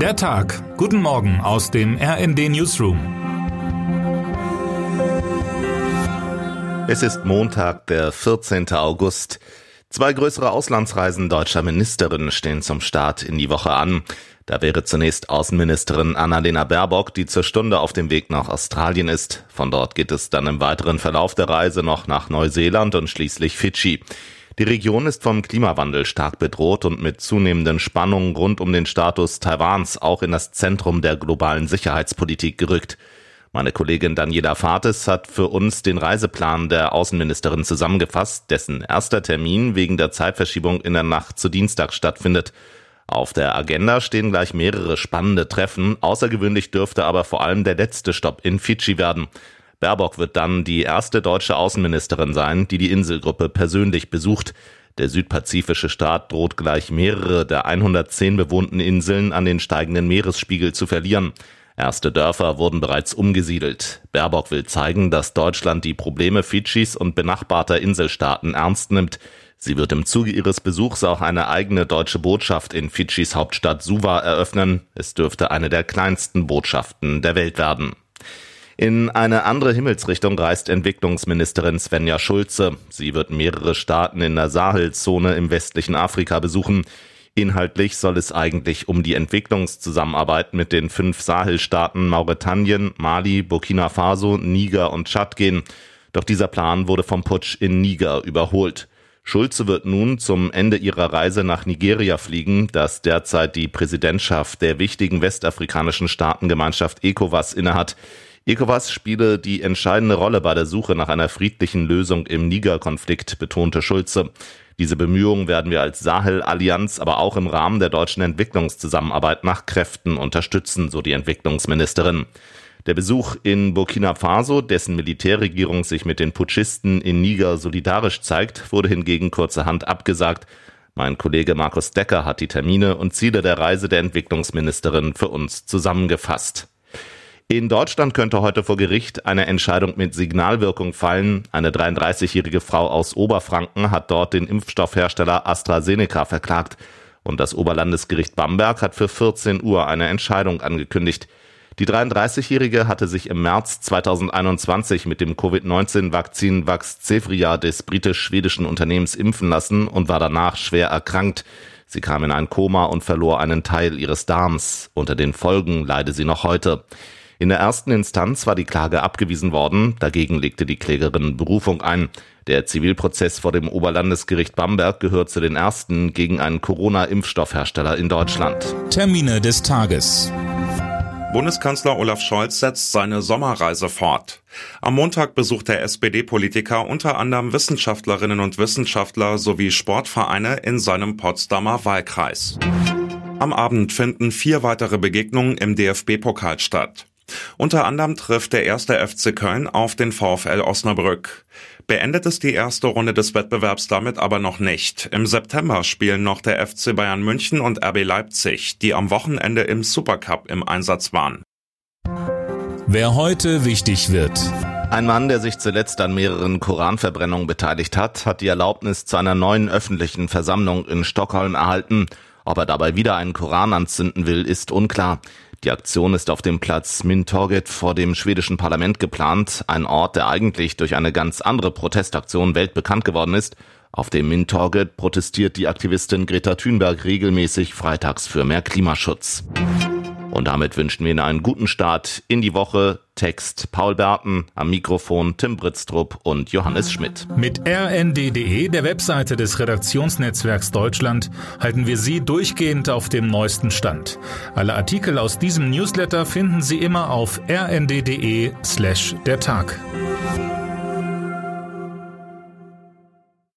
Der Tag. Guten Morgen aus dem RND Newsroom. Es ist Montag, der 14. August. Zwei größere Auslandsreisen deutscher Ministerinnen stehen zum Start in die Woche an. Da wäre zunächst Außenministerin Annalena Baerbock, die zur Stunde auf dem Weg nach Australien ist. Von dort geht es dann im weiteren Verlauf der Reise noch nach Neuseeland und schließlich Fidschi. Die Region ist vom Klimawandel stark bedroht und mit zunehmenden Spannungen rund um den Status Taiwans auch in das Zentrum der globalen Sicherheitspolitik gerückt. Meine Kollegin Daniela Fates hat für uns den Reiseplan der Außenministerin zusammengefasst, dessen erster Termin wegen der Zeitverschiebung in der Nacht zu Dienstag stattfindet. Auf der Agenda stehen gleich mehrere spannende Treffen. Außergewöhnlich dürfte aber vor allem der letzte Stopp in Fidschi werden. Baerbock wird dann die erste deutsche Außenministerin sein, die die Inselgruppe persönlich besucht. Der südpazifische Staat droht gleich mehrere der 110 bewohnten Inseln an den steigenden Meeresspiegel zu verlieren. Erste Dörfer wurden bereits umgesiedelt. Baerbock will zeigen, dass Deutschland die Probleme Fidschis und benachbarter Inselstaaten ernst nimmt. Sie wird im Zuge ihres Besuchs auch eine eigene deutsche Botschaft in Fidschis Hauptstadt Suva eröffnen. Es dürfte eine der kleinsten Botschaften der Welt werden. In eine andere Himmelsrichtung reist Entwicklungsministerin Svenja Schulze. Sie wird mehrere Staaten in der Sahelzone im westlichen Afrika besuchen. Inhaltlich soll es eigentlich um die Entwicklungszusammenarbeit mit den fünf Sahelstaaten Mauretanien, Mali, Burkina Faso, Niger und Tschad gehen. Doch dieser Plan wurde vom Putsch in Niger überholt. Schulze wird nun zum Ende ihrer Reise nach Nigeria fliegen, das derzeit die Präsidentschaft der wichtigen westafrikanischen Staatengemeinschaft ECOWAS innehat. ECOWAS spiele die entscheidende Rolle bei der Suche nach einer friedlichen Lösung im Niger-Konflikt, betonte Schulze. Diese Bemühungen werden wir als Sahel-Allianz aber auch im Rahmen der deutschen Entwicklungszusammenarbeit nach Kräften unterstützen, so die Entwicklungsministerin. Der Besuch in Burkina Faso, dessen Militärregierung sich mit den Putschisten in Niger solidarisch zeigt, wurde hingegen kurzerhand abgesagt. Mein Kollege Markus Decker hat die Termine und Ziele der Reise der Entwicklungsministerin für uns zusammengefasst. In Deutschland könnte heute vor Gericht eine Entscheidung mit Signalwirkung fallen. Eine 33-jährige Frau aus Oberfranken hat dort den Impfstoffhersteller AstraZeneca verklagt. Und das Oberlandesgericht Bamberg hat für 14 Uhr eine Entscheidung angekündigt. Die 33-Jährige hatte sich im März 2021 mit dem Covid-19-Vakzin Vaxzevria des britisch-schwedischen Unternehmens impfen lassen und war danach schwer erkrankt. Sie kam in ein Koma und verlor einen Teil ihres Darms. Unter den Folgen leide sie noch heute. In der ersten Instanz war die Klage abgewiesen worden, dagegen legte die Klägerin Berufung ein. Der Zivilprozess vor dem Oberlandesgericht Bamberg gehört zu den ersten gegen einen Corona-Impfstoffhersteller in Deutschland. Termine des Tages. Bundeskanzler Olaf Scholz setzt seine Sommerreise fort. Am Montag besucht der SPD-Politiker unter anderem Wissenschaftlerinnen und Wissenschaftler sowie Sportvereine in seinem Potsdamer Wahlkreis. Am Abend finden vier weitere Begegnungen im DFB-Pokal statt. Unter anderem trifft der erste FC Köln auf den VfL Osnabrück. Beendet ist die erste Runde des Wettbewerbs damit aber noch nicht. Im September spielen noch der FC Bayern München und RB Leipzig, die am Wochenende im Supercup im Einsatz waren. Wer heute wichtig wird. Ein Mann, der sich zuletzt an mehreren Koranverbrennungen beteiligt hat, hat die Erlaubnis zu einer neuen öffentlichen Versammlung in Stockholm erhalten. Ob er dabei wieder einen Koran anzünden will, ist unklar. Die Aktion ist auf dem Platz Mintorget vor dem schwedischen Parlament geplant, ein Ort, der eigentlich durch eine ganz andere Protestaktion weltbekannt geworden ist. Auf dem Mintorget protestiert die Aktivistin Greta Thunberg regelmäßig freitags für mehr Klimaschutz. Und damit wünschen wir Ihnen einen guten Start in die Woche. Text Paul Berten, am Mikrofon Tim Britztrup und Johannes Schmidt. Mit rnd.de, der Webseite des Redaktionsnetzwerks Deutschland, halten wir Sie durchgehend auf dem neuesten Stand. Alle Artikel aus diesem Newsletter finden Sie immer auf rnd.de slash der Tag.